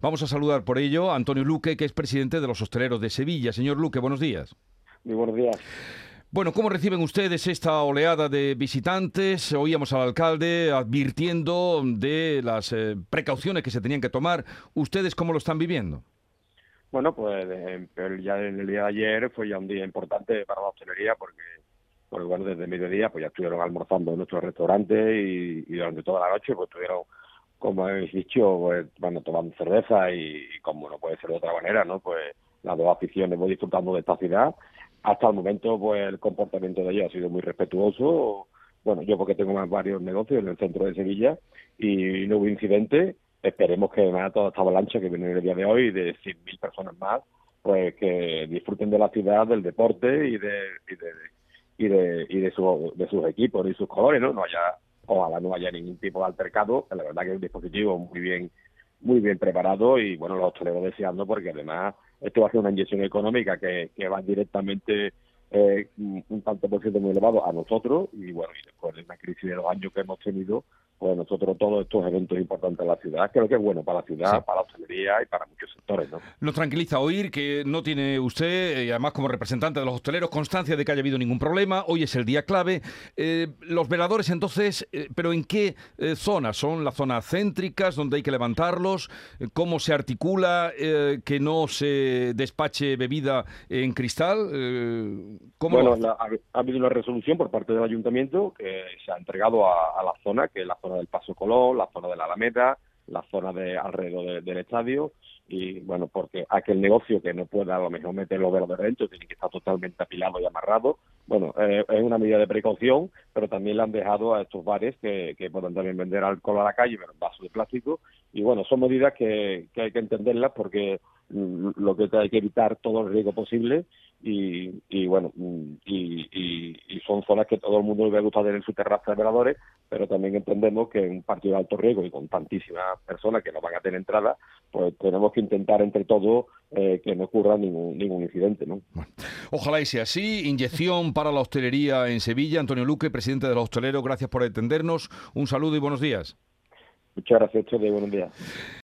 Vamos a saludar por ello a Antonio Luque, que es presidente de los hosteleros de Sevilla. Señor Luque, buenos días. Muy buenos días. Bueno, ¿cómo reciben ustedes esta oleada de visitantes? Oíamos al alcalde advirtiendo de las eh, precauciones que se tenían que tomar. ¿Ustedes cómo lo están viviendo? Bueno, pues ya en el día de ayer fue ya un día importante para la hostelería porque, porque bueno, desde mediodía pues ya estuvieron almorzando en nuestro restaurante y, durante toda la noche pues estuvieron, como habéis dicho, pues, bueno, tomando cerveza y, como no puede ser de otra manera, ¿no? Pues las dos aficiones voy disfrutando de esta ciudad. Hasta el momento, pues el comportamiento de ellos ha sido muy respetuoso. Bueno, yo porque tengo más varios negocios en el centro de Sevilla y no hubo incidente esperemos que nada toda esta avalancha que viene el día de hoy de 100.000 personas más pues que disfruten de la ciudad del deporte y de y de y de, y de, su, de sus equipos y sus colores no no haya ojalá no haya ningún tipo de altercado la verdad que es un dispositivo muy bien muy bien preparado y bueno los hosteleros deseando porque además esto va a ser una inyección económica que, que va directamente eh, un tanto por ciento muy elevado a nosotros y bueno y después de la crisis de los años que hemos tenido pues nosotros todos estos eventos importantes en la ciudad, creo que es bueno para la ciudad, para la hostelería y para muchos sectores. ¿no? Nos tranquiliza oír que no tiene usted, y además como representante de los hosteleros, constancia de que haya habido ningún problema. Hoy es el día clave. Eh, los veladores, entonces, eh, ¿pero en qué eh, zonas? ¿Son las zonas céntricas donde hay que levantarlos? ¿Cómo se articula que no se despache bebida en cristal? ¿cómo bueno, ha, habido una resolución por parte del ayuntamiento que se ha entregado a, a la zona, que la zona del Paso Colón, la zona de la Alameda, la zona de alrededor del estadio y bueno, porque aquel negocio que no pueda a lo mejor meter los velos de dentro tiene que estar totalmente apilado y amarrado. Bueno, eh, es una medida de precaución, pero también le han dejado a estos bares que, que puedan también vender alcohol a la calle, pero en vasos de plástico. Y bueno, son medidas que, que hay que entenderlas porque mm, lo que hay que evitar todo el riesgo posible y, y bueno, mm, y, son zonas que todo el mundo le gusta tener en su terraza de veladores, pero también entendemos que en un partido de alto riesgo y con tantísimas personas que no van a tener entrada, pues tenemos que intentar entre todos eh, que no ocurra ningún, ningún incidente. ¿no? ojalá y sea así. Inyección para la hostelería en Sevilla. Antonio Luque, presidente de los hosteleros, gracias por atendernos. Un saludo y buenos días. Muchas gracias, Chile. Buenos días.